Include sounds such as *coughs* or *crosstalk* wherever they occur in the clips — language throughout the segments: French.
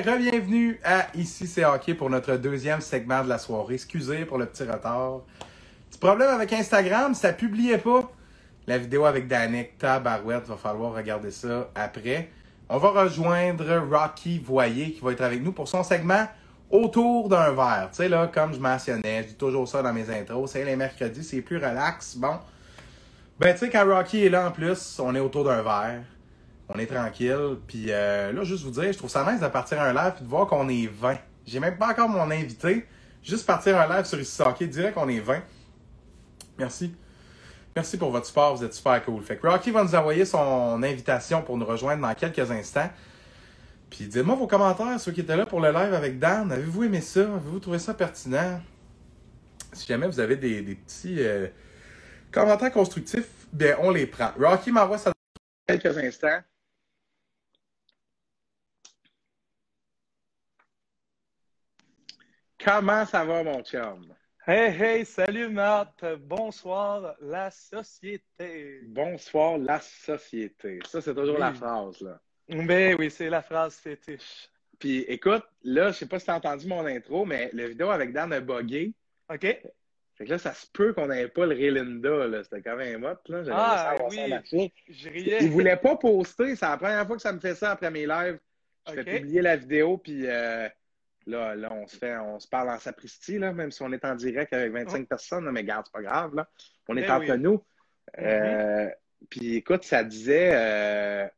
bien, à Ici c'est hockey pour notre deuxième segment de la soirée. Excusez pour le petit retard. Petit problème avec Instagram, ça publiait pas la vidéo avec Danick Tabarouette. Va falloir regarder ça après. On va rejoindre Rocky Voyer qui va être avec nous pour son segment autour d'un verre. Tu sais, là, comme je mentionnais, je dis toujours ça dans mes intros, c'est les mercredis, c'est plus relax. Bon. Ben, tu sais, quand Rocky est là en plus, on est autour d'un verre. On est tranquille. Puis euh, là, juste vous dire, je trouve ça nice de partir un live et de voir qu'on est 20. J'ai même pas encore mon invité. Juste partir un live sur ici hockey, direct qu'on est 20. Merci. Merci pour votre support, vous êtes super cool. Fait que Rocky va nous envoyer son invitation pour nous rejoindre dans quelques instants. Puis dites-moi vos commentaires, ceux qui étaient là pour le live avec Dan. Avez-vous aimé ça? Avez-vous trouvé ça pertinent? Si jamais vous avez des, petits euh, commentaires constructifs, bien, on les prend. Rocky m'envoie ça quelques instants. Comment ça va, mon chum? Hey, hey, salut Matt. Bonsoir, la société. Bonsoir, la société. Ça, c'est toujours la phrase, là. Ben oui, c'est la phrase fétiche. Puis écoute, là, je sais pas si t'as entendu mon intro, mais la vidéo avec Dan a buggé. OK? Fait que là, ça se peut qu'on n'avait pas le Relinda, là. C'était quand même hot, là. Ah, oui. Je riais. Il voulait pas poster. C'est la première fois que ça me fait ça après mes lives. Je OK. fais publier la vidéo, puis euh, là, là, on se fait, on se parle en sapristi, là, même si on est en direct avec 25 personnes, là, mais garde, c'est pas grave, là. On est Ben entre oui. nous. Euh, Puis écoute, ça disait, euh,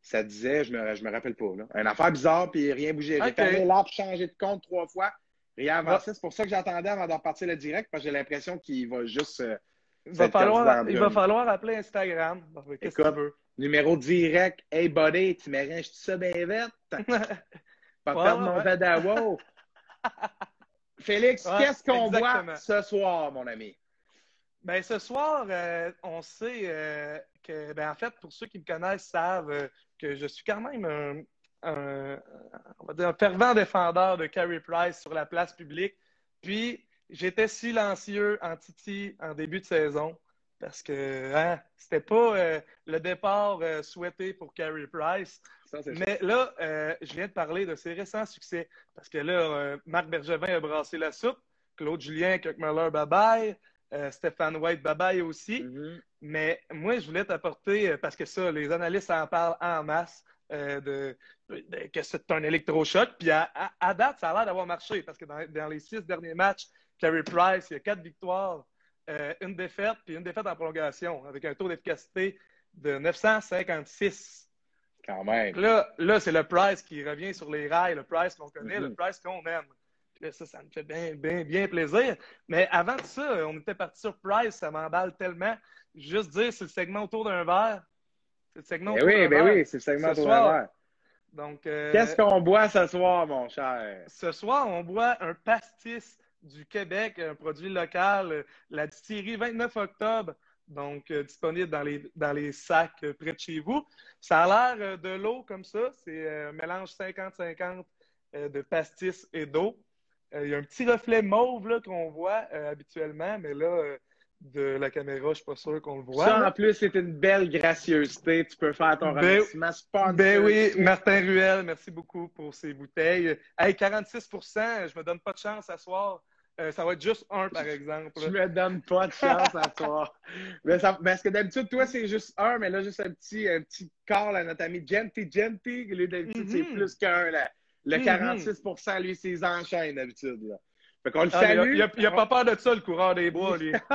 ça disait, je me, je me rappelle pas, là, une affaire bizarre, puis rien bougé. J'ai fermé l'app, changé de compte trois fois, rien Ah. avancé. C'est pour ça que j'attendais avant de repartir le direct, parce que j'ai l'impression qu'il va juste. euh, Il va, falloir, il va falloir appeler Instagram. Ben, Écoute. Numéro direct, hey buddy, tu m'arranges tout ça bien vite? *laughs* Pas Ouais, perdre ouais, mon ouais. Vadawo. *laughs* Félix, qu'est-ce qu'on exactement. ce soir, mon ami? Ben, ce soir, euh, on sait euh, que, ben, en fait, pour ceux qui me connaissent, savent euh, que je suis quand même un, un- on va dire un fervent défendeur de Carey Price sur la place publique. Puis, j'étais silencieux en Titi en début de saison parce que hein, c'était pas le départ souhaité pour Carey Price. Ça, Mais là, euh, je viens de parler de ses récents succès. Parce que là, euh, Marc Bergevin a brassé la soupe, Claude Julien, Kirkmuller, bye-bye, euh, Stéphane White, bye-bye aussi. Mhm. Mais moi, je voulais t'apporter, parce que ça, les analystes en parlent en masse, de, de- que c'est un électrochoc. Puis à, à- à date, ça a l'air d'avoir marché, parce que dans, dans les six derniers matchs, Carey Price, il y a quatre victoires, une défaite, puis une défaite en prolongation, avec un taux d'efficacité de 956. Quand même. Là, là c'est le Price qui revient sur les rails, le Price qu'on connaît, le Price qu'on aime. Puis là, ça, ça me fait bien, bien, bien plaisir. Mais avant de ça, on était parti sur Price, ça m'emballe tellement. Juste dire, c'est le segment autour d'un verre. C'est le segment Ben autour oui, ben verre. oui, c'est le segment autour d'un verre. Donc, euh, Qu'est-ce qu'on boit ce soir, mon cher? ce soir, on boit un pastis du Québec, un produit local, euh, la distillerie 29 octobre, donc euh, disponible dans les, dans les sacs euh, près de chez vous. Ça a l'air euh, de l'eau comme ça, c'est un mélange 50-50 euh, de pastis et d'eau. Il y a un petit reflet mauve qu'on voit habituellement, mais là, de la caméra, je suis pas sûr qu'on le voit. ça, là. en plus, c'est une belle gracieuseté. Tu peux faire ton Ben- remerciement sponsor. Ben oui, Martin Ruel, merci beaucoup pour ces bouteilles. Hey, 46% je me donne pas de chance à soir. Euh, ça va être juste un, par exemple. Je me donne pas de chance à toi. Mais ça, parce que d'habitude, toi, c'est juste un, mais là, juste un petit, un petit call à notre ami Genty Genty. Lui, d'habitude, c'est Mhm. plus qu'un. là. Le Mhm. 46% lui, c'est les enchaînes, d'habitude. Là. Fait qu'on le Ah, il, a, salue. il a- il a pas peur de ça, le coureur des bois, lui. *laughs*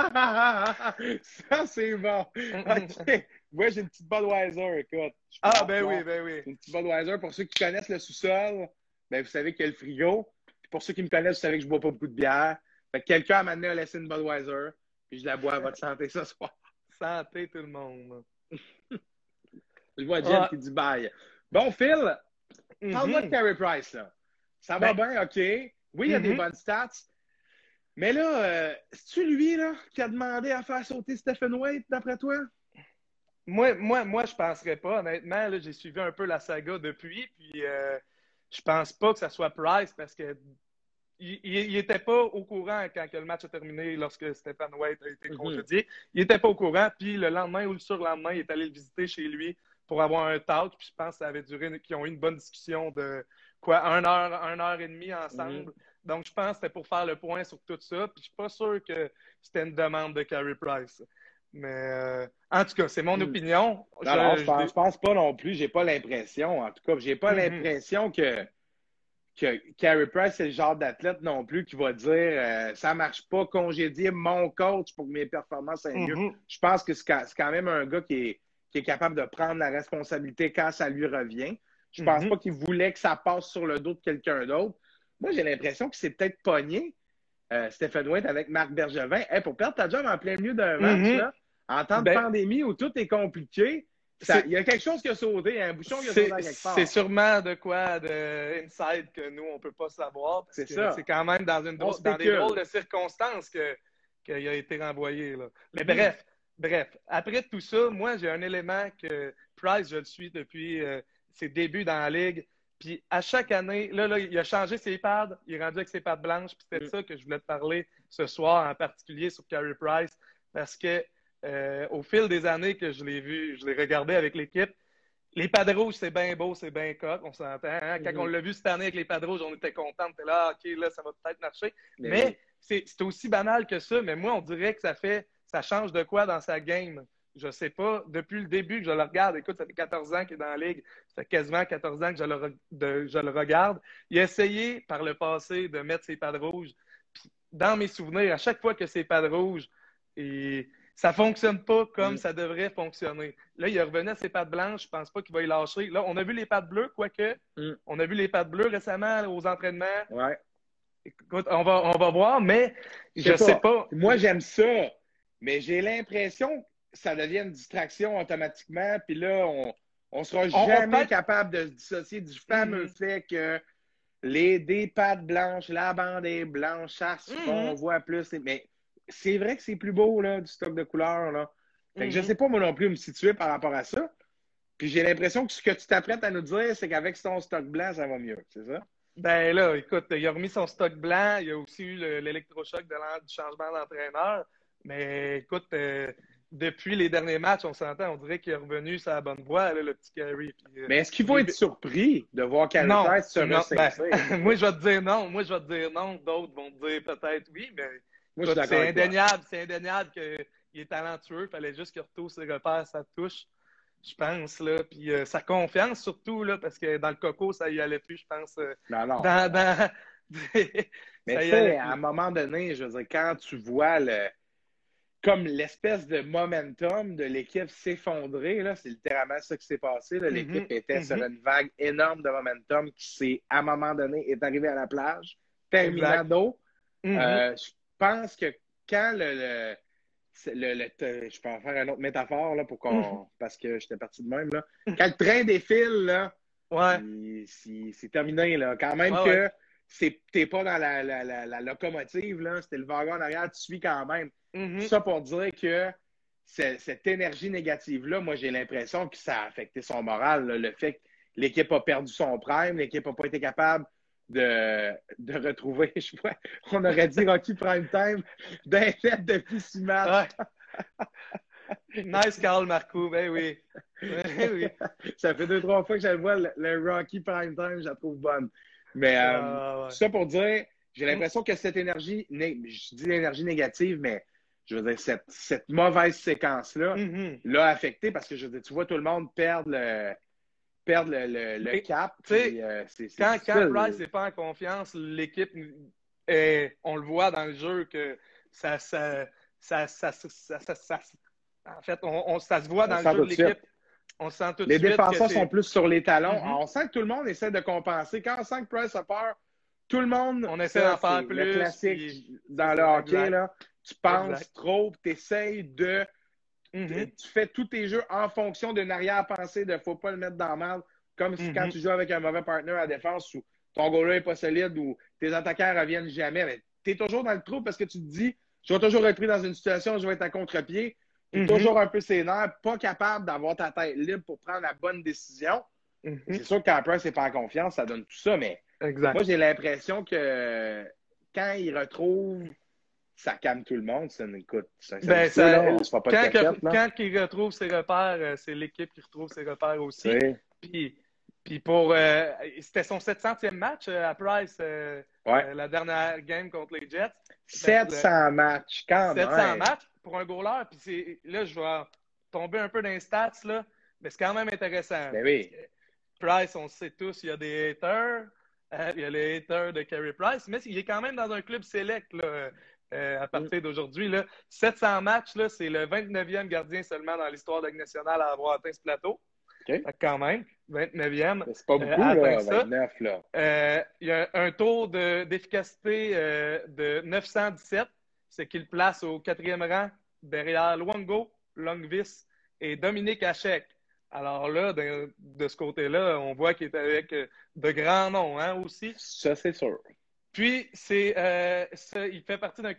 ça, c'est bon. OK. Moi, j'ai une petite Budweiser, écoute. Ah, ben oui, ben oui. Une petite Budweiser. Pour ceux qui connaissent le sous-sol, ben, vous savez qu'il y a le frigo. Puis pour ceux qui me connaissent, vous savez que je bois pas beaucoup de bière. Fait que quelqu'un m'a donné a laissé une Budweiser. Puis je la bois à votre *laughs* santé ce soir. Santé, tout le monde. *laughs* Je vois Jen Ah. qui dit bye. Bon, Phil, parle-moi de Mhm. Carey Price. Là. Ça va Ben- bien, OK. Oui, il y a des Mhm. bonnes stats. Mais là, euh, c'est-tu lui là, qui a demandé à faire sauter Stephen White, d'après toi? Moi, moi, moi, je penserais pas. Honnêtement, là, j'ai suivi un peu la saga depuis, puis euh, je pense pas que ça soit Price parce que il, il, il était pas au courant quand que le match a terminé lorsque Stéphane White a été Mhm. congédié. Il était pas au courant, puis le lendemain ou le surlendemain, il est allé le visiter chez lui pour avoir un talk, puis je pense que ça avait duré, qu'ils ont eu une bonne discussion de quoi, un heure, un heure et demie ensemble. Mhm. Donc, je pense que c'était pour faire le point sur tout ça. Puis, je suis pas sûr que c'était une demande de Carey Price. Mais euh, en tout cas, c'est mon hmm. opinion. Non, je, ne pense, pas non plus. J'ai pas l'impression. En tout cas, j'ai pas mhm. l'impression que, que Carey Price c'est le genre d'athlète non plus qui va dire euh, ça marche pas, congédier mon coach pour que mes performances soient mieux. Mhm. Je pense que c'est quand même un gars qui est, qui est capable de prendre la responsabilité quand ça lui revient. Je pense mhm. pas qu'il voulait que ça passe sur le dos de quelqu'un d'autre. Moi, j'ai l'impression que c'est peut-être pogné. Euh, Stephen White avec Marc Bergevin. pour perdre ta job en plein milieu d'un match, là, en temps de ben, pandémie où tout est compliqué, il y a quelque chose qui a sauté, un bouchon qui a sauté quelque part. C'est sûrement de quoi de inside que nous, on ne peut pas savoir. C'est ça. C'est quand même dans, une, dans des drôles de circonstances qu'il a été renvoyé. Là. Mais bref, bref, après tout ça, moi, j'ai un élément que Price, je le suis depuis euh, ses débuts dans la Ligue. Puis à chaque année, là, là, il a changé ses pads, il est rendu avec ses pads blanches. Puis c'était mm. ça que je voulais te parler ce soir, en particulier sur Carey Price, parce que euh, au fil des années que je l'ai vu, je l'ai regardé avec l'équipe. Les pads rouges, c'est bien beau, c'est bien coq, on s'entend. Hein? Quand mm-hmm. on l'a vu cette année avec les pads rouges, on était content, on était là, OK, là, ça va peut-être marcher. Mais, c'est aussi banal que ça, mais moi, on dirait que ça fait, ça change de quoi dans sa game? Je sais pas, depuis le début que je le regarde, écoute, ça fait 14 ans qu'il est dans la ligue, ça fait quasiment 14 ans que je le, je le regarde. Il a essayé par le passé de mettre ses pads rouges. dans mes souvenirs, à chaque fois que ses pads rouges, et ça fonctionne pas comme mm. ça devrait fonctionner. Là, il est revenu à ses pattes blanches. Je pense pas qu'il va y lâcher. Là, on a vu les pattes bleues, quoique. Mm. On a vu les pattes bleues récemment aux entraînements. Ouais. Écoute, on va, on va voir, mais je, sais, pas. Moi, j'aime ça, mais j'ai l'impression ça devient une distraction automatiquement. Puis là, on, on sera jamais capable de se dissocier du fameux mm. fait que les des pattes blanches, la bande est blanche, ça on voit plus. Mais c'est vrai que c'est plus beau, là, du stock de couleurs, là. Fait que je mhm. sais pas, moi non plus, me situer par rapport à ça. Puis j'ai l'impression que ce que tu t'apprêtes à nous dire, c'est qu'avec ton stock blanc, ça va mieux, c'est ça? Ben là, écoute, il a remis son stock blanc, il a aussi eu l'électrochoc du changement d'entraîneur. Mais écoute, euh, depuis les derniers matchs, on s'entend, on dirait qu'il est revenu sur la bonne voie, le petit Carey. Euh, mais est-ce qu'il va être surpris de voir Carey se ben, *laughs* Moi, je vais te dire non. Moi, je vais te dire non. D'autres vont te dire peut-être oui, mais c'est indéniable, c'est indéniable qu'il est talentueux. Il fallait juste qu'il retrouve ses repères, sa touche, je pense. Là. Puis euh, sa confiance surtout, là, parce que dans le coco, ça y allait plus, je pense. Euh, non, non. Dans, *laughs* Mais tu sais, à un moment donné, je veux dire, quand tu vois le comme l'espèce de momentum de l'équipe s'effondrer, c'est littéralement ça qui s'est passé. Mm-hmm. L'équipe était sur mm-hmm. une vague énorme de momentum qui s'est, à un moment donné, est arrivée à la plage, terminado. Mm-hmm. Euh, pense que quand le, le, je peux en faire une autre métaphore là, pour qu'on. Parce que j'étais parti de même. Là. Quand le train défile, là, ouais. c'est terminé. Là. Quand même que tu t'es pas dans la, la, locomotive, là, c'était le wagon en arrière, tu suis quand même. Mhm. Ça pour dire que cette énergie négative-là, moi j'ai l'impression que ça a affecté son moral. le fait que l'équipe a perdu son prime, l'équipe n'a pas été capable de, de retrouver, *laughs* je sais on aurait dit Rocky Prime Time d'un fait depuis six matchs. *laughs* nice Carl Marco, ben oui. Ben oui. *laughs* Ça fait deux, trois fois que je le vois, le, Rocky Prime Time, je la trouve bonne. Mais euh, ah, ça pour dire, j'ai l'impression que cette énergie, je dis l'énergie négative, mais je veux dire, cette, cette mauvaise séquence-là mm-hmm. l'a affecté parce que je veux dire, tu vois tout le monde perdre le perdre le, cap. Euh, quand, quand Price n'est pas en confiance, l'équipe, on le voit dans le jeu que ça, ça, ça, ça, en fait, on, ça se voit dans le jeu de l'équipe. On sent tout les défenseurs sont plus sur les talons. Mm-hmm. On sent que tout le monde essaie de compenser. Quand on sent que Price a peur, tout le monde. On essaie d'en faire plus. Le classique dans le hockey, là. Tu penses trop, tu essaies de Mm-hmm. Tu fais tous tes jeux en fonction d'une arrière-pensée de faut pas le mettre dans le mal, comme si quand mm-hmm. tu joues avec un mauvais partner à défense ou ton goaler n'est pas solide ou tes attaquants ne reviennent jamais. Tu es toujours dans le trou parce que tu te dis je vais toujours être pris dans une situation où je vais être à contre-pied. Mm-hmm. toujours un peu sénère, pas capable d'avoir ta tête libre pour prendre la bonne décision. C'est sûr que quand Price n'est pas en confiance, ça donne tout ça, mais moi j'ai l'impression que quand il retrouve ça calme tout le monde. Ça, écoute, ça, ben, pas quand, quand il retrouve ses repères, euh, c'est l'équipe qui retrouve ses repères aussi. Puis, Puis pour. Euh, c'était son 700e match euh, à Price, euh, la dernière game contre les Jets. 700 matchs, quand 700 matchs pour un goaler. Puis là, je vais tomber un peu dans les stats, là, mais c'est quand même intéressant. Ben oui. Price, on sait tous, il y a des haters. il y a les haters de Carey Price, mais il est quand même dans un club select là, à partir d'aujourd'hui. 700 matchs, c'est le 29e gardien seulement dans l'histoire de la nationale à avoir atteint ce plateau. Quand même, 29e. C'est pas beaucoup, euh, là, 29, là. Euh, il y a un taux d'efficacité euh, de 917, ce qui le place au quatrième rang derrière Luango, Longvis et Dominique Hachek. Alors là, de, ce côté-là, on voit qu'il est avec de grands noms hein, aussi. Ça, c'est sûr. Puis, c'est, euh, il fait partie d'un,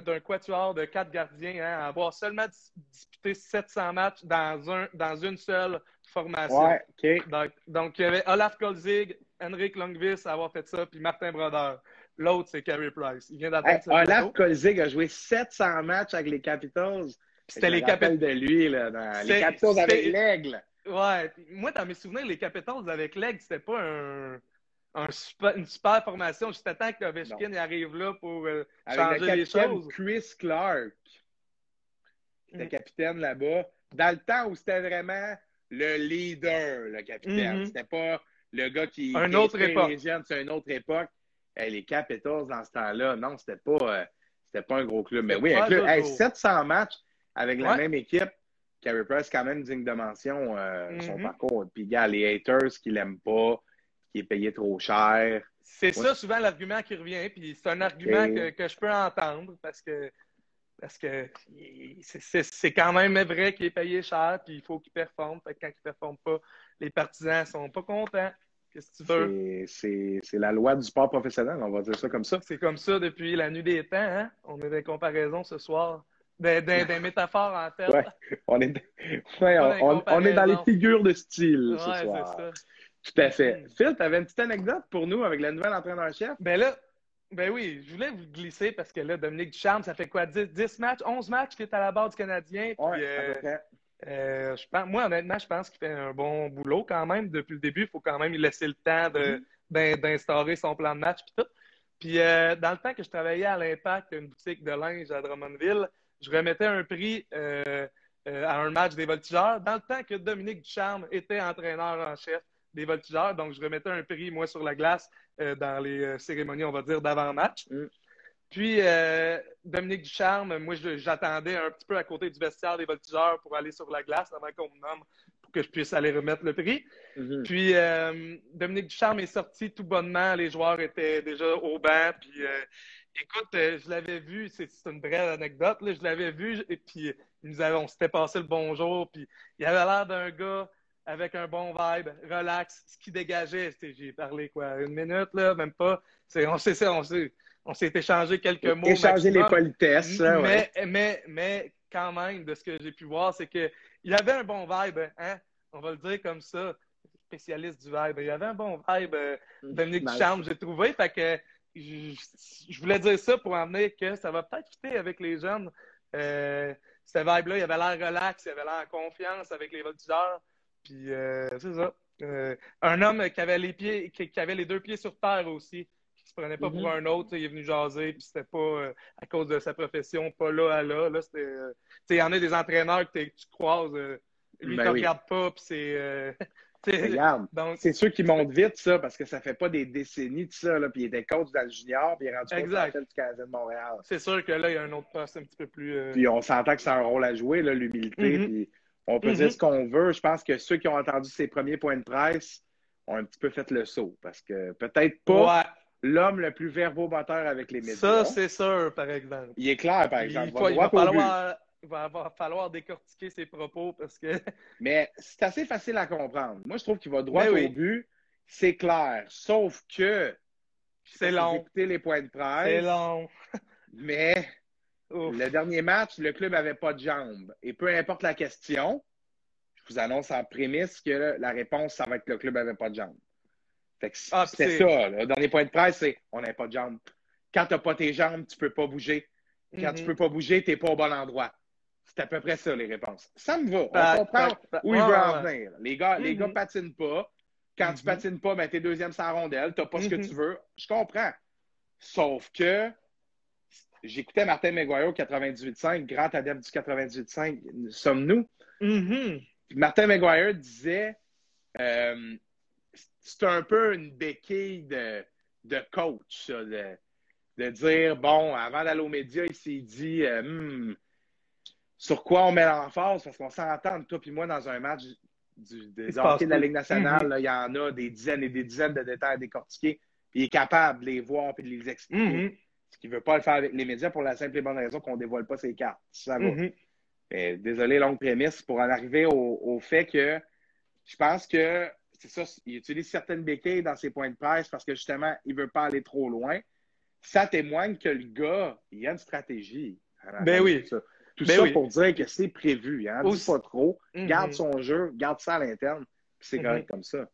d'un quatuor de quatre gardiens hein, à avoir seulement disputé 700 matchs dans, un, dans une seule formation. Ouais. Donc, donc, il y avait Olaf Kolzig, Henrik Longvis à avoir fait ça, puis Martin Brodeur. L'autre, c'est Carey Price. Il vient d'atteindre Olaf Kolzig a joué 700 matchs avec les Capitals. C'était les Capitals. de lui, là, dans les Capitals avec l'Aigle. Ouais. Moi, dans mes souvenirs, les Capitals avec l'Aigle, c'était pas un une super formation à temps que Ovechkin arrive là pour euh, changer les choses. Chris Clark, qui était mm. capitaine là-bas, dans le temps où c'était vraiment le leader, le capitaine. Mm-hmm. C'était pas le gars qui. Un autre époque. C'est une autre époque. les Capitals, dans ce temps-là, non, c'était pas, euh, pas un gros club. Mais oui, un club. 700 matchs avec la même équipe. Carey Price, quand même, digne de mention euh, son mm-hmm. parcours. Puis, gars, les haters qui l'aiment pas, qui est payé trop cher. C'est ça souvent l'argument qui revient, puis c'est un argument que, je peux entendre parce que parce que c'est quand même vrai qu'il est payé cher, puis il faut qu'il performe. Fait quand il ne performe pas, les partisans sont pas contents. Qu'est-ce que tu veux? C'est la loi du sport professionnel, on va dire ça comme ça. C'est comme ça depuis la nuit des temps. Hein? On a des comparaisons ce soir. Des, *laughs* métaphores, en fait. Ouais, on, est, on, est dans les figures de style ce soir. Ça. Tout à fait. Phil, tu avais une petite anecdote pour nous avec la nouvelle entraîneur-chef? Ben là, ben oui, je voulais vous glisser parce que là, Dominique Ducharme, ça fait quoi? 10, matchs, 11 matchs qu'il est à la barre du Canadien. Oui, euh, euh, je pense, moi, honnêtement, je pense qu'il fait un bon boulot quand même. Depuis le début, il faut quand même lui laisser le temps mm-hmm. d'instaurer son plan de match puis tout. Puis euh, dans le temps que je travaillais à l'Impact, une boutique de linge à Drummondville, je remettais un prix à un match des voltigeurs dans le temps que Dominique Ducharme était entraîneur en chef des voltigeurs. Donc, je remettais un prix, moi, sur la glace euh, dans les euh, cérémonies, on va dire, d'avant-match. Mm. Puis, euh, Dominique Ducharme, moi, j'attendais un petit peu à côté du vestiaire des voltigeurs pour aller sur la glace avant qu'on me nomme pour que je puisse aller remettre le prix. Mm-hmm. Puis, Dominique Ducharme est sorti tout bonnement. Les joueurs étaient déjà au banc. Puis, écoute, je l'avais vu, c'est une vraie anecdote. je l'avais vu, et puis nous avons, on s'était passé le bonjour. Puis, il avait l'air d'un gars avec un bon vibe, relax, ce qui dégageait. J'ai parlé quoi, une minute, là, même pas. On s'est on on s'est échangé quelques mots. Échanger les politesses. mais, mais, mais quand même, de ce que j'ai pu voir, c'est qu'il y avait un bon vibe, hein? On va le dire comme ça. Spécialiste du vibe. Il y avait un bon vibe, euh, mm. Dominique Duchamp, j'ai trouvé. Fait que je, voulais dire ça pour amener que ça va peut-être fitter avec les jeunes. Euh, ce vibe-là, il avait l'air relax, il avait l'air en confiance avec les voltigeurs. Puis euh, c'est ça. Euh, un homme qui avait les pieds, qui, avait les deux pieds sur terre aussi, qui se prenait pas pour mm-hmm. un autre, il est venu jaser, puis c'était pas euh, à cause de sa profession, pas là à là. là c'était, il y en a des entraîneurs que tu croises, lui, ben ne regarde pas, puis c'est. *laughs* Regarde, c'est sûr qu'il monte vite, ça, parce que ça fait pas des décennies de ça, là, puis il était coach dans le junior, puis il est rendu exact. coach du Canadien de Montréal. C'est sûr que là, il y a un autre poste un petit peu plus... Puis on s'entend que c'est un rôle à jouer, l'humilité, mm-hmm. puis on peut dire mhm. ce qu'on veut. Je pense que ceux qui ont entendu ses premiers points de presse ont un petit peu fait le saut parce que peut-être pas l'homme le plus verbomoteur avec les médias. Ça, c'est sûr, par exemple. Il est clair, par exemple. Il, va, falloir, va, falloir, décortiquer ses propos parce que. *laughs* Mais c'est assez facile à comprendre. Moi, je trouve qu'il va droit au but. C'est clair. Sauf que. C'est long. Écouter les points de presse. C'est long. *laughs* mais le dernier match, le club n'avait pas de jambes. Et peu importe la question, je vous annonce en prémisse que la réponse, ça va être que le club n'avait pas de jambes. Ah, c'est ça. Le dernier point de presse, c'est on n'a pas de jambes. Quand tu n'as pas tes jambes, tu ne peux pas bouger. Quand tu ne mm-hmm. peux pas bouger, tu n'es pas au bon endroit. C'est à peu près ça, les réponses. Ça me va. on comprend où il veut en venir. Les gars ne les gars mm-hmm. patinent pas. Quand tu Mhm. patines pas, ben, t'es deuxième sans rondelle, t'as pas ce que Mhm. tu veux. Je comprends. Sauf que j'écoutais Martin McGuire au 98.5, grand adepte du 98.5, sommes-nous? Mhm. Puis Martin McGuire disait euh, c'est un peu une béquille de, de coach, ça, de, de dire bon, avant d'aller aux médias, il s'est dit euh, Hmm, sur quoi on met l'emphase, parce qu'on s'entend, toi puis moi, dans un match du, des hockey de la. Ligue nationale, Mhm. là, il y en a des dizaines et des dizaines de détails à décortiquer, puis il est capable de les voir et de les expliquer. Mhm. Ce qu'il ne veut pas le faire avec les médias pour la simple et bonne raison qu'on ne dévoile pas ses cartes. Ça va. Mhm. Mais désolé, longue prémisse, pour en arriver au, au fait que je pense que c'est ça, il utilise certaines béquilles dans ses points de presse parce que justement, il ne veut pas aller trop loin. Ça témoigne que le gars, il a une stratégie. Ben oui. Tout ça, Tout Ben ça oui. pour dire que c'est prévu. Hein? Dis pas trop. Garde son jeu, garde ça à l'interne, puis c'est Mhm. correct comme ça.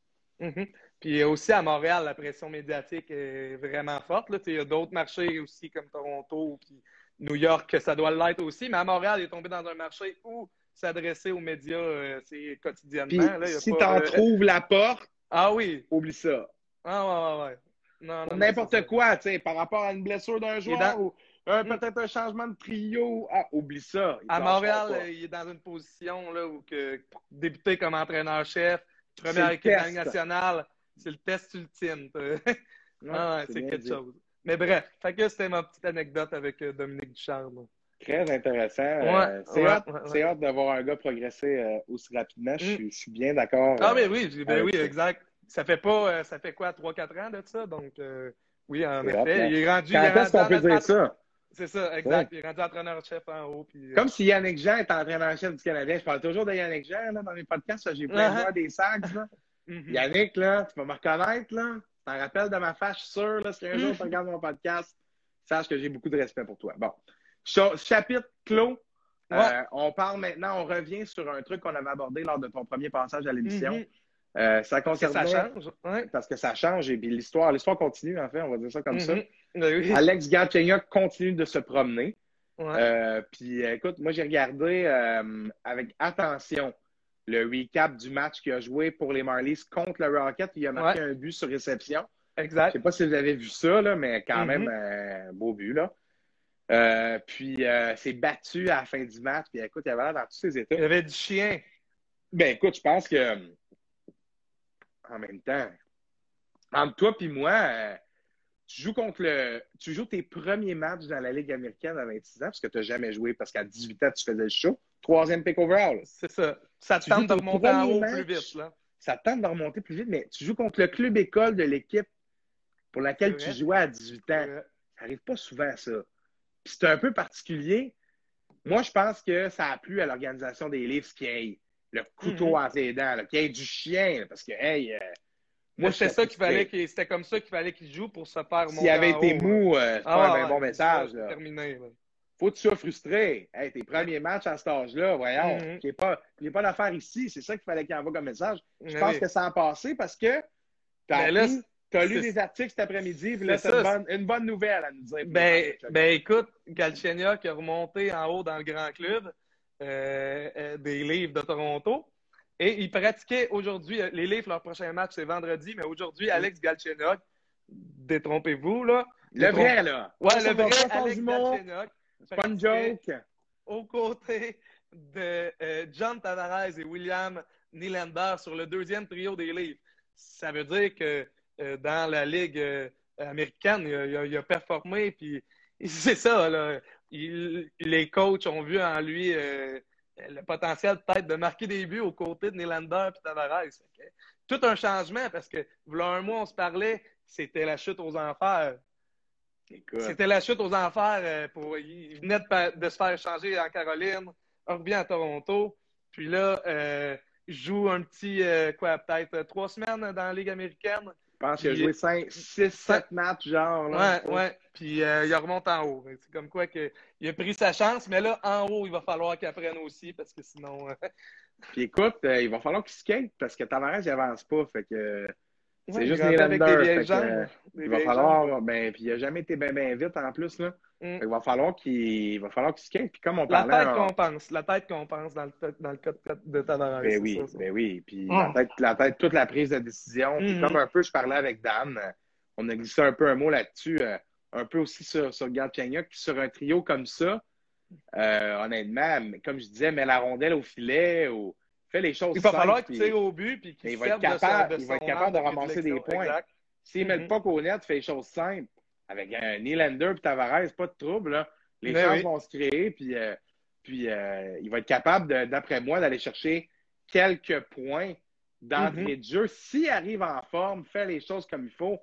Puis aussi à Montréal, la pression médiatique est vraiment forte. là. Tu Il y a d'autres marchés aussi comme Toronto puis New York que ça doit l'être aussi. Mais à Montréal, il est tombé dans un marché où s'adresser aux médias, euh, c'est quotidiennement. Puis là. Il y a si pas, t'en euh, trouves la porte, Ah oui. oublie ça. Ah ouais, ouais, ouais. Non, N'importe quoi, tu sais, par rapport à une blessure d'un joueur dans- ou un- Mm. peut-être un changement de trio. Ah, oublie ça. Il À Montréal, euh, il est dans une position là, où que, débuter comme entraîneur-chef, première équipe nationale, c'est le test ultime. *laughs* Ah, ouais, c'est quelque dit. chose. Mais bref, fait que c'était ma petite anecdote avec euh, Dominique Ducharme. Très intéressant. Ouais, Euh, c'est ouais, hâte, ouais, c'est hâte de voir un gars progresser euh, aussi rapidement. Je, Mm. suis- je suis bien d'accord. Ah, euh, mais oui, ben oui, ça. exact. Ça fait pas, ça fait quoi, 3-4 ans de ça? Donc, oui, en C'est effet. hein. il est rendu. il est Quand est-ce qu'on rendu peut en- dire ça? C'est ça, exact. Il est rendu entraîneur-chef en haut. Puis, Comme si Yannick Jean était entraîneur-chef du Canadien. Je parle toujours de Yannick Jean là, dans mes podcasts. J'ai plein de Uh-huh. joueurs des Sags. là. Mhm. Yannick, là, tu vas me reconnaître. Là. Tu t'en rappelles de ma face, je suis sûr. Là, si un jour tu regardes mon podcast, sache que j'ai beaucoup de respect pour toi. Bon. Cha- Chapitre clos. Ouais. Euh, on parle maintenant, on revient sur un truc qu'on avait abordé lors de ton premier passage à l'émission. Mhm. Euh, ça concernait... ça change. Ouais. Parce que ça change et puis l'histoire, l'histoire continue, en fait, on va dire ça comme ça. Ben oui. Alex Galchenyuk continue de se promener. Ouais. Euh, puis écoute, moi j'ai regardé avec attention le recap du match qu'il a joué pour les Marlies contre le Rocket. Il a marqué un but sur réception. Je Exact. sais pas si vous avez vu ça, là, mais quand Mhm. même, euh, beau but. Là. Euh, puis euh, s'est battu à la fin du match. Puis écoute, il avait l'air dans tous ses états. Il y avait du chien. Ben écoute, je pense que en même temps, entre toi et moi, euh, tu joues contre le. Tu joues tes premiers matchs dans la Ligue américaine à 26 ans, parce que tu n'as jamais joué parce qu'à 18 ans, tu faisais le show. Troisième pick overall. C'est ça. Ça te tente de remonter en premier haut match. plus vite. Là. Ça te tente de remonter plus vite, mais tu joues contre le club école de l'équipe pour laquelle C'est tu jouais à 18 ans. Ça n'arrive pas souvent, ça. Puis c'est un peu particulier. Moi, je pense que ça a plu à l'organisation des livres qu'il y ait le couteau Mhm. entre les dents, qu'il y ait du chien, là, parce que, hey, euh, Moi, c'était ça qu'il fallait qu'il, c'était comme ça qu'il fallait qu'il joue pour se faire monter S'il avait été haut, mou, euh, c'est Ah, pas un bon ouais, message. c'est là. terminé. là. Faut que tu sois frustré. Hey, tes premiers matchs à cet âge-là, voyons, Mhm. qu'il n'y ait pas, d'affaire ici. C'est ça qu'il fallait qu'il envoie comme message. Je Mais pense que ça a passé parce que tu as, Ben c'est- lu des articles cet après-midi, puis là, c'est une bonne, une bonne nouvelle à nous dire. Ben, ben écoute, Galchenyuk qui a remonté en haut dans le grand club euh, euh, des livres de Toronto. Et il pratiquait aujourd'hui, euh, les livres, leur prochain match, c'est vendredi, mais aujourd'hui, Alex Galchenyuk, détrompez-vous, là. le vrai, là. Ouais, le vrai Alex. Galchenyuk. C'est pas une joke. Aux côtés de euh, John Tavares et William Nylander sur le deuxième trio des livres. Ça veut dire que euh, dans la Ligue euh, américaine, il a, il performé, puis *laughs* c'est ça, là. Il- les coachs ont vu en lui le potentiel peut-être de marquer des buts aux côtés de Nylander et Tavares. Tout un changement parce que, voilà un mois, on se parlait, c'était la chute aux enfers. C'était la chute aux enfers. euh, pour, il venait de, se faire échanger en Caroline, on revient à Toronto. Puis là, euh, il joue un petit, euh, quoi, peut-être euh, trois semaines dans la Ligue américaine. je pense qu'il a joué 5, 6, 7 matchs, genre. Là. Ouais, ouais. Puis euh, il remonte en haut. C'est comme quoi que il a pris sa chance, mais là, en haut, il va falloir qu'il apprenne aussi parce que sinon. *laughs* Puis écoute, il va falloir qu'il skate parce que Tavares, il avance pas. Fait que c'est juste avec Nylander, des que, jambes. euh, des il va falloir. Ben, puis il a jamais été bien ben vite en plus. Là. Mm. Il va falloir qu'il va falloir qu'il skate. Puis comme on la parlait. tête qu'on pense. La tête qu'on pense dans le, dans le cas de Tavares. Ben oui, ça, ben oui. Puis la, tête, la tête, toute la prise de décision. Puis comme un peu, je parlais avec Dan, on a glissé un peu un mot là-dessus. un peu aussi sur, sur Galchenyuk, sur un trio comme ça, euh, honnêtement, comme je disais, mets la rondelle au filet ou fais les choses Il va falloir qu'il tire au but puis qu'il va être capable de, il va être capable de ramasser des points. S'il ne met mm-hmm. pas qu'au net, fait les choses simples. Avec un Nylander et Tavares, pas de trouble. Là. Les Mais chances vont se créer, puis, euh, puis euh, il va être capable, d'après moi, d'aller chercher quelques points d'entrée mm-hmm. de jeu. S'il arrive en forme, fait les choses comme il faut,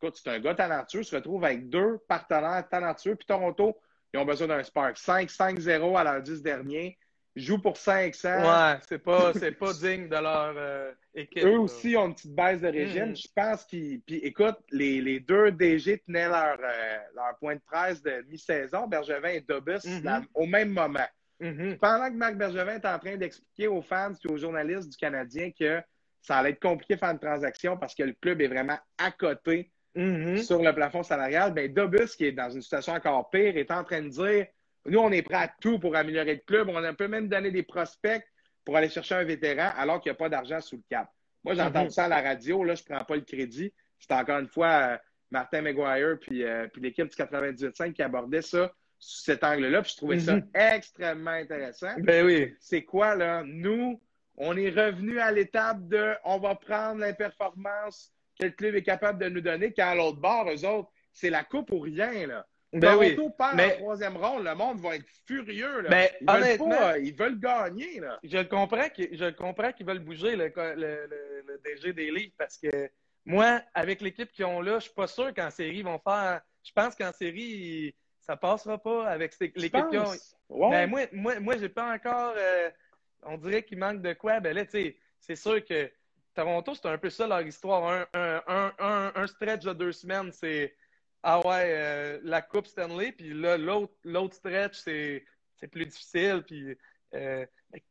écoute, c'est un gars talentueux, se retrouve avec deux partenaires talentueux, puis Toronto, ils ont besoin d'un spark. 5-5-0 à leur 10 dernier. Jouent pour 500. Ouais, c'est pas, pas digne de leur euh, équipe. Eux aussi ont une petite baisse de régime. Mm-hmm. Je pense qu'ils. Puis écoute, les, les, deux DG tenaient leur, euh, leur point de presse de mi-saison, Bergevin et Dobus, mm-hmm. au même moment. Mm-hmm. Pendant que Marc Bergevin est en train d'expliquer aux fans et aux journalistes du Canadien que ça allait être compliqué de faire une transaction parce que le club est vraiment à côté Mm-hmm. sur le plafond salarial, ben Dobus, qui est dans une situation encore pire, est en train de dire nous, on est prêt à tout pour améliorer le club. On a peut même donné des prospects pour aller chercher un vétéran alors qu'il n'y a pas d'argent sous le cap. Moi, j'entends mm-hmm. ça à la radio, là, je ne prends pas le crédit. C'est encore une fois euh, Martin McGuire puis, euh, puis l'équipe du 98.5 qui abordait ça sous cet angle-là. Puis je trouvais ça mm-hmm. extrêmement intéressant. Ben oui. C'est quoi, là? Nous, on est revenu à l'étape de on va prendre l'imperformance quel club est capable de nous donner, quand à l'autre bord, eux autres, c'est la coupe ou rien. Là. Ben oui. mais... en troisième ronde, le monde va être furieux. Là. Ben, ils, honnêtement, veulent ils veulent gagner. Là. Je comprends qu'ils veulent bouger le, le, le, DG des livres parce que moi, avec l'équipe qu'ils ont là, je suis pas sûr qu'en série, ils vont faire. Je pense qu'en série, ça passera pas avec l'équipe qu'ils ont. Ben, moi, moi, moi j'ai pas encore. Euh, on dirait qu'il manque de quoi. Ben là, tu sais, c'est sûr que Toronto, c'est un peu ça leur histoire. Un, stretch de deux semaines, c'est Ah ouais, euh, la Coupe Stanley, puis là, l'autre stretch, c'est plus difficile, puis euh,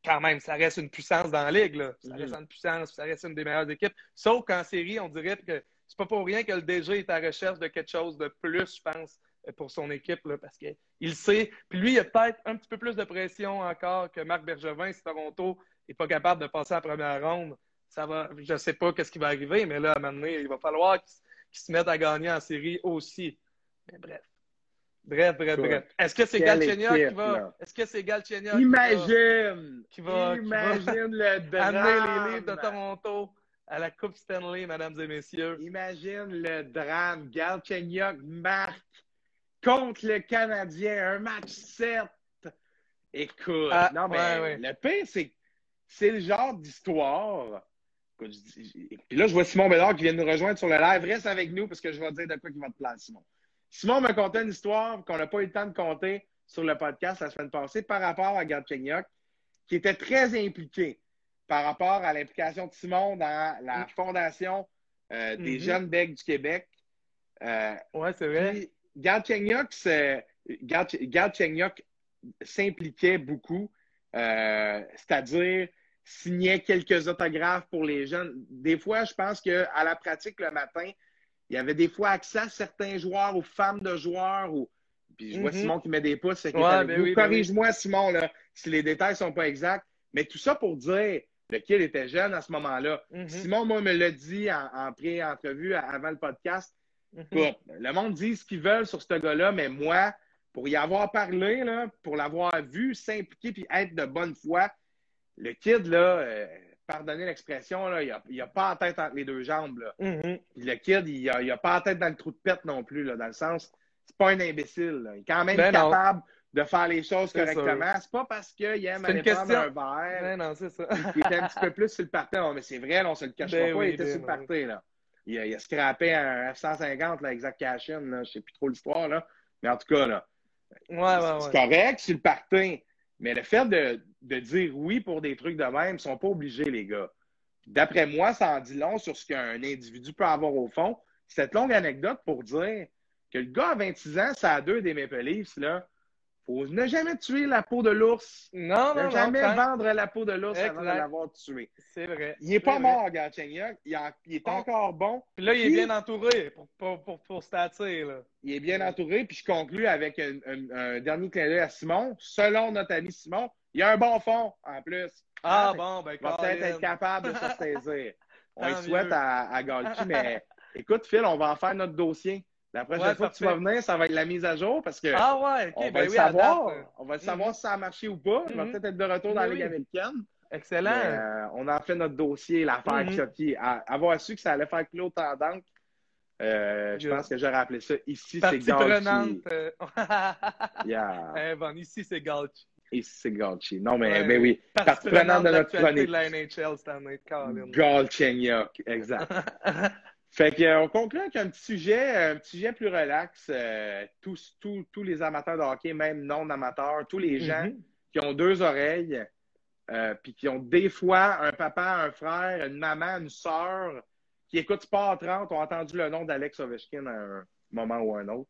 quand même, ça reste une puissance dans la ligue. Là. Ça reste mm-hmm. une puissance, ça reste une des meilleures équipes. Sauf qu'en série, on dirait que c'est pas pour rien que le DG est à recherche de quelque chose de plus, je pense, pour son équipe, là, parce qu'il sait. Puis lui, il a peut-être un petit peu plus de pression encore que Marc Bergevin si Toronto n'est pas capable de passer à la première ronde ça va, je ne sais pas qu'est-ce qui va arriver, mais là, à un moment donné, il va falloir qu'ils se mettent à gagner en série aussi. Mais bref. Bref, bref, bref. Est-ce que c'est Galchenyuk qui va. Est-ce que c'est Galchenyuk Imagine! Qui va, Imagine le drame! *laughs* Amener les livres de Toronto à la Coupe Stanley, mesdames et messieurs. Imagine le drame. Galchenyuk marque contre le Canadien, un match 7. Écoute, ah, non, mais le pire, c'est c'est le genre d'histoire puis là, je vois Simon Bédard qui vient de nous rejoindre sur le live. Reste avec nous parce que je vais te dire de quoi il va te placer, Simon. Simon m'a conté une histoire qu'on n'a pas eu le temps de compter sur le podcast la semaine passée par rapport à Gatchenyuk, qui était très impliqué par rapport à l'implication de Simon dans la mm. fondation euh, des mm-hmm. jeunes becs du Québec. Euh, oui, c'est vrai. Gatchenyuk s'impliquait beaucoup, euh, c'est-à-dire signait quelques autographes pour les jeunes. Des fois, je pense qu'à la pratique le matin, il y avait des fois accès à certains joueurs ou femmes de joueurs ou puis je vois mm-hmm. Simon qui met des pouces. Ouais, ben ben Corrige-moi, Simon, là, si les détails ne sont pas exacts. Mais tout ça pour dire, le kid était jeune à ce moment-là. Mm-hmm. Simon, moi, me l'a dit en, pré-entrevue avant le podcast. Mm-hmm. le monde dit ce qu'ils veulent sur ce gars-là, mais moi, pour y avoir parlé, là, pour l'avoir vu s'impliquer puis être de bonne foi, le kid, là, euh, pardonnez l'expression, là, il n'a a pas la tête entre les deux jambes. Là. Mm-hmm. Le kid, il n'a a pas la tête dans le trou de pète non plus, là, dans le sens, c'est pas un imbécile. Il est quand même ben capable de faire les choses correctement. C'est pas parce qu'il aime aller prendre un verre. Ben non, c'est ça. il était un petit peu plus sur le party. mais c'est vrai, là, on se le cachera ben pas, il était sur le party. Là. Il, a, il a scrappé un F-150, là, exact cash-in. Je sais plus trop l'histoire, là. Mais en tout cas, là. Ouais, ouais, ouais. C'est correct sur le party. Mais le fait de, dire oui pour des trucs de même, ils sont pas obligés, les gars. D'après moi, ça en dit long sur ce qu'un individu peut avoir au fond. Cette longue anecdote pour dire que le gars à 26 ans, ça a deux des Maple là, faut ne jamais tuer la peau de l'ours. Non, non, ne jamais vendre la peau de l'ours avant de l'avoir tué. C'est vrai. Il n'est pas vrai. mort, Galchenyuk. Il, en- il est On- encore bon. Puis là, il est bien entouré pour, pour, pour, pour statir, là. Il est bien entouré. Puis je conclue avec un, un- un dernier clin d'œil à Simon. Selon notre ami Simon, il a un bon fond en plus. Ah Ah, bon, ben Il va peut-être être capable de se saisir. *laughs* On le souhaite à, à Galchi, mais *laughs* écoute, Phil, on va en faire notre dossier. La prochaine Ouais, fois que tu vas venir, ça va être la mise à jour parce que Ah ouais, ok, on va ben le oui, savoir. date, euh, On va le Mhm. savoir si ça a marché ou pas. Il va Mhm. peut-être être de retour dans la Oui, Ligue oui. américaine. Excellent. Mais, euh, on a fait notre dossier, l'affaire. À- avoir su que ça allait faire Claude Tendance, euh, je pense que j'aurais appelé ça ici, c'est prenante. *laughs* euh, Yeah. eh, bon, ici, c'est Galchi. Ici, c'est Galchi. Non, mais, Ouais. mais oui, partie prenante de notre chronique. de la NHL cette année, exact. *laughs* Fait que, euh, on conclut avec un petit sujet, un petit sujet plus relax. Euh, tous, tous, tous les amateurs de hockey, même non amateurs, tous les gens Mhm. qui ont deux oreilles, euh, puis qui ont des fois un papa, un frère, une maman, une sœur, qui écoutent Sport 30, ont entendu le nom d'Alex Ovechkin à un moment ou un autre.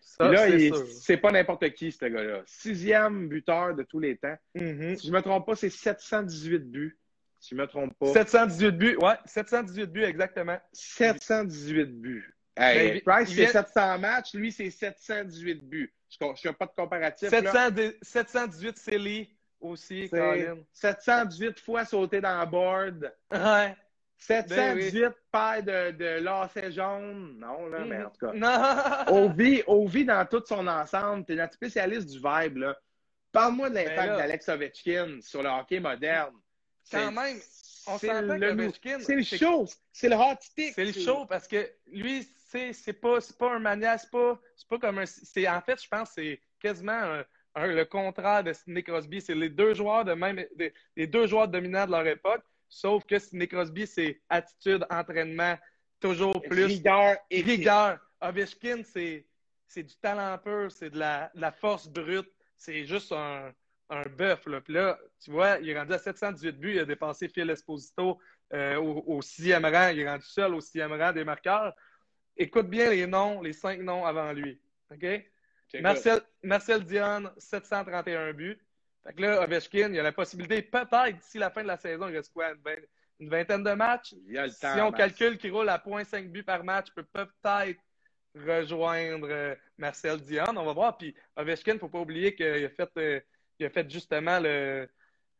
Ça, Puis là, c'est pas n'importe qui, ce gars-là. Sixième buteur de tous les temps. Mhm. Si je me trompe pas, c'est 718 buts. Si je me trompe pas. 718 buts, ouais, 718 buts exactement. 718 buts. Hey, Ben, Price, il c'est vient- 700 matchs. Lui, c'est 718 buts. Je ne fais pas de comparatif. là. 700 de- 718 Silly aussi, Colin. 718 fois sauté dans la board. Ouais. 718 paires de, de lacets jaunes. Non, là, mais en tout cas. Non. *laughs* Ovi, Ovi, dans tout son ensemble, tu es notre spécialiste du vibe. là. Parle-moi de l'impact Ben d'Alex Ovechkin sur le hockey moderne. Quand C'est- même, on s'entend le que Ovechkin, C'est le show. C'est le hot stick. C'est le show parce que lui, c'est pas, pas un mania, c'est pas, comme un. En fait, je pense que c'est quasiment un- un- le contraire de Sidney Crosby. C'est les deux joueurs de même, de- les deux joueurs dominants de leur époque, sauf que Sidney Crosby, c'est attitude, entraînement, toujours plus. Rigueur et Rigueur. Ovechkin, c'est c'est du talent pur, c'est de la, de la force brute. C'est juste un, un bœuf. Là. Puis là, tu vois, il est rendu à 718 buts. Il a dépassé Phil Esposito euh, au, au sixième rang. Il est rendu seul au sixième rang des marqueurs. Écoute bien les noms, les cinq noms avant lui. OK? Marcel, Marcel Dion, 731 buts. Fait que là, Ovechkin, il a la possibilité, peut-être d'ici la fin de la saison, il reste quoi, une, vingt- une vingtaine de matchs? Il y a le Si temps, on Max. calcule qu'il roule à 0.5 buts par match, il peut peut-être rejoindre euh, Marcel Dion. On va voir. Puis Ovechkin, il ne faut pas oublier qu'il a fait, euh, il a fait justement le,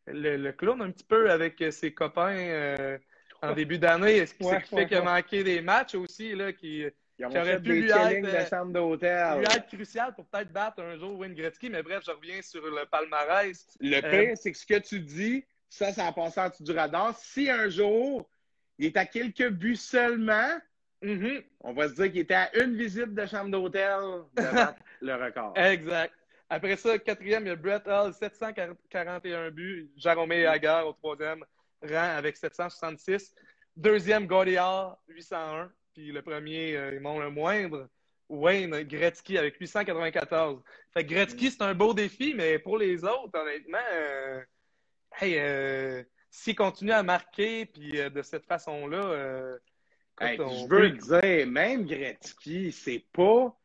le, le clown un petit peu avec euh, ses copains euh, en début d'année. Ce qui, Ouais, qui ouais, fait qu'il a ouais. manqué des matchs aussi, là, qui, ont qui aurait pu lui être, euh, d'hôtel. lui être crucial pour peut-être battre un jour Wayne Gretzky. Mais bref, je reviens sur le palmarès. Le Euh, pire, c'est que ce que tu dis, ça, ça a passé en dessous du radar. Si un jour, il est à quelques buts seulement, Mhm. on va se dire qu'il était à une visite de chambre d'hôtel de *laughs* le record. Exact. Après ça, quatrième, il y a Brett Hull, 741 buts. Jaromir Hager au troisième rang avec 766. Deuxième, Gaudiard, 801. Puis le premier, euh, ils m'ont le moindre, Wayne Gretzky avec 894. Fait que Gretzky, c'est un beau défi, mais pour les autres, honnêtement, euh, hey, euh, s'il continue à marquer puis euh, de cette façon-là, euh, écoute, Hey, on je veux le dire, même Gretzky, c'est pas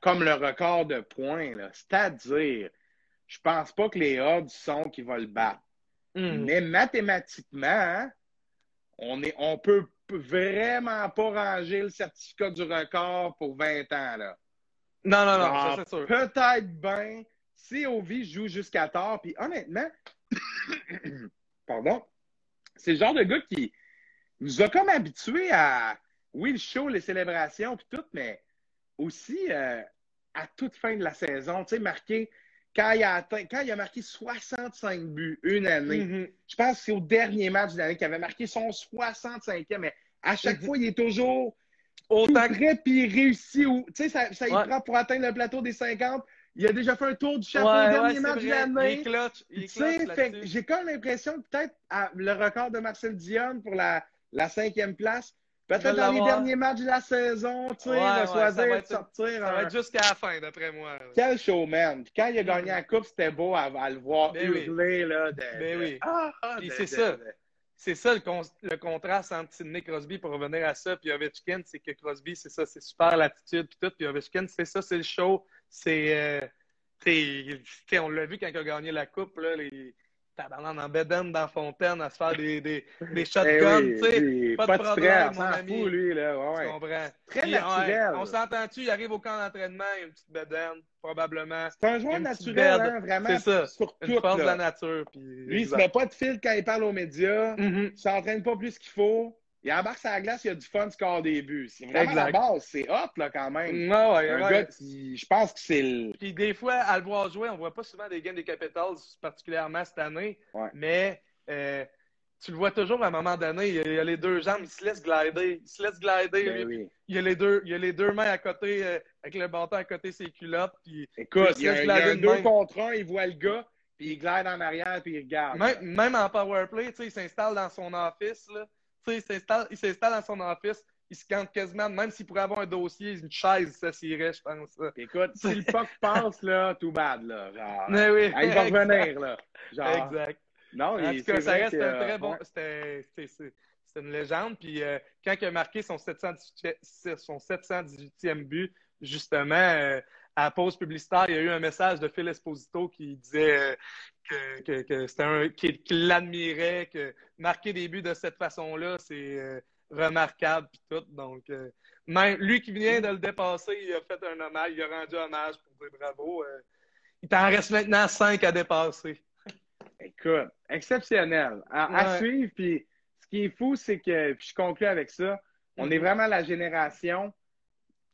comme le record de points. C'est-à-dire, je pense pas que les odds sont qu'il va le battre. Hmm. Mais mathématiquement, hein, on est, on peut vraiment pas ranger le certificat du record pour 20 ans. Là. Non, non, non, ça c'est sûr. Peut-être bien si Ovi joue jusqu'à tard. Puis honnêtement, *coughs* pardon, c'est le genre de gars qui nous a comme habitués à, oui, le show, les célébrations, puis tout, mais aussi euh, à toute fin de la saison, tu sais, marqué, quand il, a atteint, quand il a marqué 65 buts une année, Mhm. je pense que c'est au dernier match de l'année qu'il avait marqué son 65e, mais à chaque Mhm. fois, il est toujours Autant prêt puis il réussit. ou- Tu sais, ça, ça il Ouais. prend pour atteindre le plateau des 50. Il a déjà fait un tour du chapeau Ouais, au dernier ouais, match de. Il l'année. Il j'ai comme l'impression que peut-être le record de Marcel Dion pour la, la cinquième place, peut-être dans les derniers matchs de la saison, tu sais, Ouais, choisir de être- sortir. Ça va un- être jusqu'à la fin, d'après moi. Quel showman. Puis quand il a gagné la coupe, c'était beau à, à le voir Ben oui. hurler. Là, de, Ben de- oui. Ah, ah, c'est ça. de- C'est ça le, con- le contraste entre Sidney Crosby, pour revenir à ça, puis Ovechkin, c'est que Crosby, c'est ça, c'est super l'attitude, puis tout. Puis Ovechkin, c'est ça, c'est le show. C'est. euh, on l'a vu quand il a gagné la coupe, là, les tabarnak en bedaine dans Fontaine à se faire des, des, *laughs* des shotguns, Eh tu sais. Pas, de problème, mon ami. fout, lui, là. Ouais, Tu ouais. comprends? Très Puis, naturel. ouais, on s'entend-tu, il arrive au camp d'entraînement, il y a une petite bedaine, probablement. C'est un joueur naturel, hein, vraiment. C'est ça. Sur Une de la nature. Puis, Lui, il se met pas de fil quand il parle aux médias. Mhm. Il s'entraîne pas plus qu'il faut. Il embarque sur la glace, il a du fun, score des buts. C'est vraiment Exact. la base. C'est hot, là, quand même. Ouais, ouais, un ouais. gars qui, je pense que c'est le. Puis des fois, à le voir jouer, on voit pas souvent des games des Capitals, particulièrement cette année. Ouais. Mais euh, tu le vois toujours à un moment donné, il y a, il y a les deux jambes, il se laisse glider. Il se laisse glider. Ben lui. oui. il, y a les deux, il a les deux mains à côté, euh, avec le bâton à côté de ses culottes. Puis Écoute, Il y a, se il y a laisse un glider de 2 même. contre 1, il voit le gars, puis il glide en arrière, puis il regarde. même, même en power play, tu sais, il s'installe dans son office. Là. Il s'installe, il s'installe dans son office. Il se compte quasiment, même s'il pourrait avoir un dossier, une chaise, ça s'irait, je pense. Écoute, si le *laughs* puck passe, là, tout bad, là. Genre, Mais oui, il va exact. revenir, là. Genre, Exact. non, En il- tout cas, ça reste un très bon. ouais. C'était une légende. Puis euh, quand il a marqué son 718, son 718e but, justement, euh, à la pause publicitaire, il y a eu un message de Phil Esposito qui disait euh, que, que- que c'était un qu'il l'admirait, que marquer des buts de cette façon-là, c'est euh, remarquable puis tout. Donc, euh, même lui qui vient de le dépasser, il a fait un hommage, il a rendu hommage pour dire bravo. euh, il t'en reste maintenant cinq à dépasser. *laughs* Écoute, exceptionnel. À, à suivre, puis ce qui est fou, c'est que, puis je conclue avec ça, on est vraiment la génération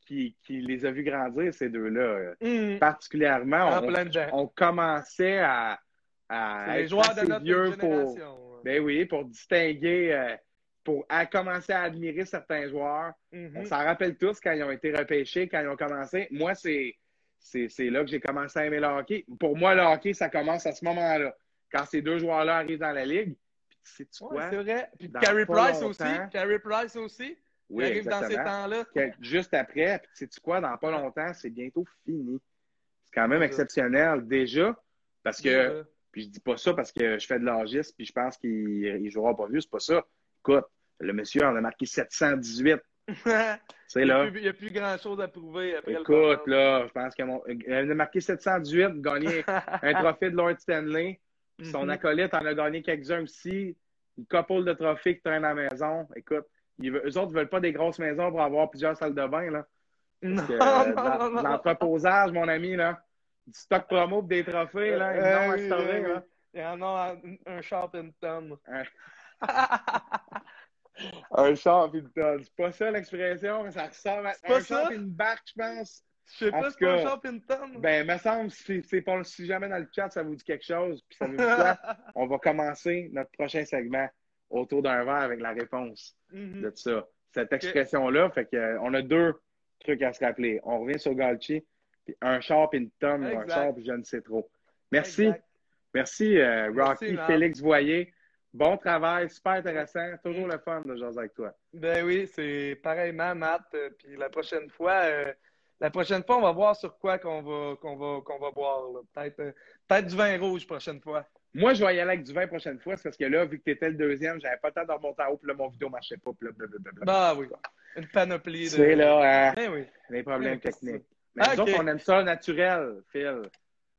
qui, qui les a vus grandir, ces deux-là. Mhm. Particulièrement, En on, plein dedans. on commençait à, à être joueurs assez de notre vieux pour, génération. ben oui, pour distinguer, euh, pour à commencer à admirer certains joueurs. Mhm. On s'en rappelle tous quand ils ont été repêchés, quand ils ont commencé. Moi, c'est là que j'ai commencé à aimer le hockey. Pour moi, le hockey, ça commence à ce moment-là. Quand ces deux joueurs-là arrivent dans la ligue, puis sais-tu Ouais, quoi? c'est vrai. Puis Carey Price longtemps. aussi. Carey Price aussi. Oui, arrive dans ces temps-là. Juste après, puis sais-tu quoi? Dans pas longtemps, c'est bientôt fini. C'est quand même exceptionnel déjà, parce que Puis je dis pas ça parce que je fais de l'âgisme, puis je pense qu'il il jouera pas vu, c'est pas ça. Écoute, le monsieur en a marqué 718. *laughs* C'est il n'y là. a, plus- il y a plus grand-chose à prouver après Écoute, le là, je pense qu'il a marqué 718, gagné *laughs* un trophée de Lord Stanley. Puis Son Mhm. acolyte en a gagné quelques-uns aussi. Une couple de trophées qui traînent à la maison. Écoute, ils eux autres ne veulent pas des grosses maisons pour avoir plusieurs salles de bain. Là. Parce que, euh, non. L'entreposage, mon ami, là. Du stock promo pour des trophées, là. Euh, oui, oui, oui. Il y en a un, un Sharpington. *laughs* Un- Un char puis une tonne. C'est pas ça l'expression, mais ça ressemble à C'est un char puis une barque, je pense. Je sais pas, tout c'est un cas, Sharpington. Ben, me semble, si, c'est pas, si jamais dans le chat, ça vous dit quelque chose, puis ça vous dit quoi, *laughs* on va commencer notre prochain segment autour d'un verre avec la réponse Mhm. de ça. Cette expression-là, fait que, euh, on a deux trucs à se rappeler. On revient sur Galchi, puis un char puis une tonne, ou un Exact. char puis je ne sais trop. Merci. Exact. Merci, euh, Merci, Rocky. Félix Voyer. Bon travail, super intéressant. Toujours le fun de jaser avec toi. Ben oui, c'est pareillement, Matt. Euh, Puis la prochaine fois, euh, la prochaine fois, on va voir sur quoi qu'on va, qu'on va, qu'on va boire. Peut-être, peut-être du vin rouge prochaine fois. Moi, je vais y aller avec du vin la prochaine fois, c'est parce que là, vu que tu étais le deuxième, j'avais pas le temps de remonter en haut, puis là, mon vidéo marchait pas, puis là, blablabla. Bah oui, une panoplie de. C'est là, hein, Ben oui. les problèmes techniques. Mais Ah, nous autres, ok. on aime ça naturel, Phil.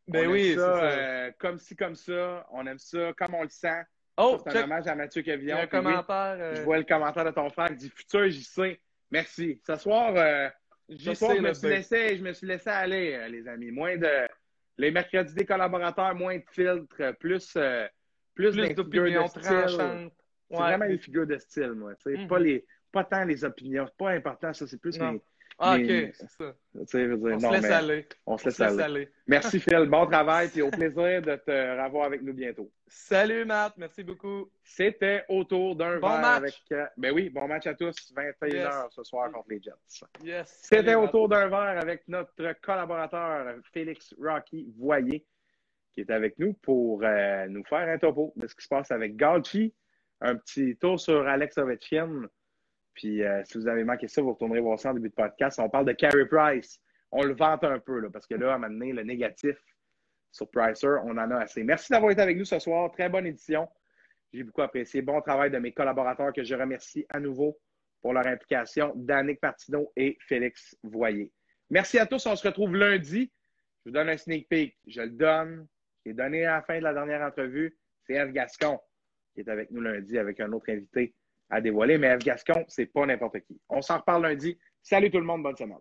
Ben on oui, aime ça, ça. euh, comme ci, comme ça. On aime ça comme on le sent. oh, c'est un hommage à Mathieu Cavillon. un oui, commentaire. euh, Je vois le commentaire de ton frère qui dit Futur JC. Merci. Ce soir, euh, ce soir je, me suis B. laissé, je me suis laissé aller, les amis. Moins de. Les mercredis des collaborateurs, moins de filtres, plus, euh, plus, Plus d'opinions tranchantes. C'est Ouais. vraiment les figures de style, moi. sais. Mhm. pas, les, pas tant les opinions. Pas important, ça. C'est plus mes. Ah, Mais- ok, c'est ça. dire, On non, se laisse aller. On se laisse se laisse aller. aller. Merci, Phil. Bon *laughs* travail. Puis au plaisir de te revoir avec nous bientôt. Salut, Matt. Merci beaucoup. C'était autour d'un Bon verre match. avec. euh, Ben oui, bon match à tous. 21h Yes. ce soir contre les Jets. Yes. C'était autour d'un verre avec notre collaborateur Félix Rocky Voyer, qui est avec nous pour euh, nous faire un topo de ce qui se passe avec Galchi. Un petit tour sur Alex Ovechkin. Puis euh, si vous avez manqué ça, vous retournerez voir ça en début de podcast. On parle de Carey Price. On le vante un peu, là, parce que là, à un moment donné, le négatif sur Pricer, on en a assez. Merci d'avoir été avec nous ce soir. Très bonne édition. J'ai beaucoup apprécié. Bon travail de mes collaborateurs que je remercie à nouveau pour leur implication, Danick Martineau et Félix Voyer. Merci à tous. On se retrouve lundi. Je vous donne un sneak peek. Je le donne. Je l'ai donné à la fin de la dernière entrevue. C'est F. Gascon qui est avec nous lundi avec un autre invité à dévoiler. Mais F. Gascon, c'est pas n'importe qui. On s'en reparle lundi. Salut tout le monde. Bonne semaine.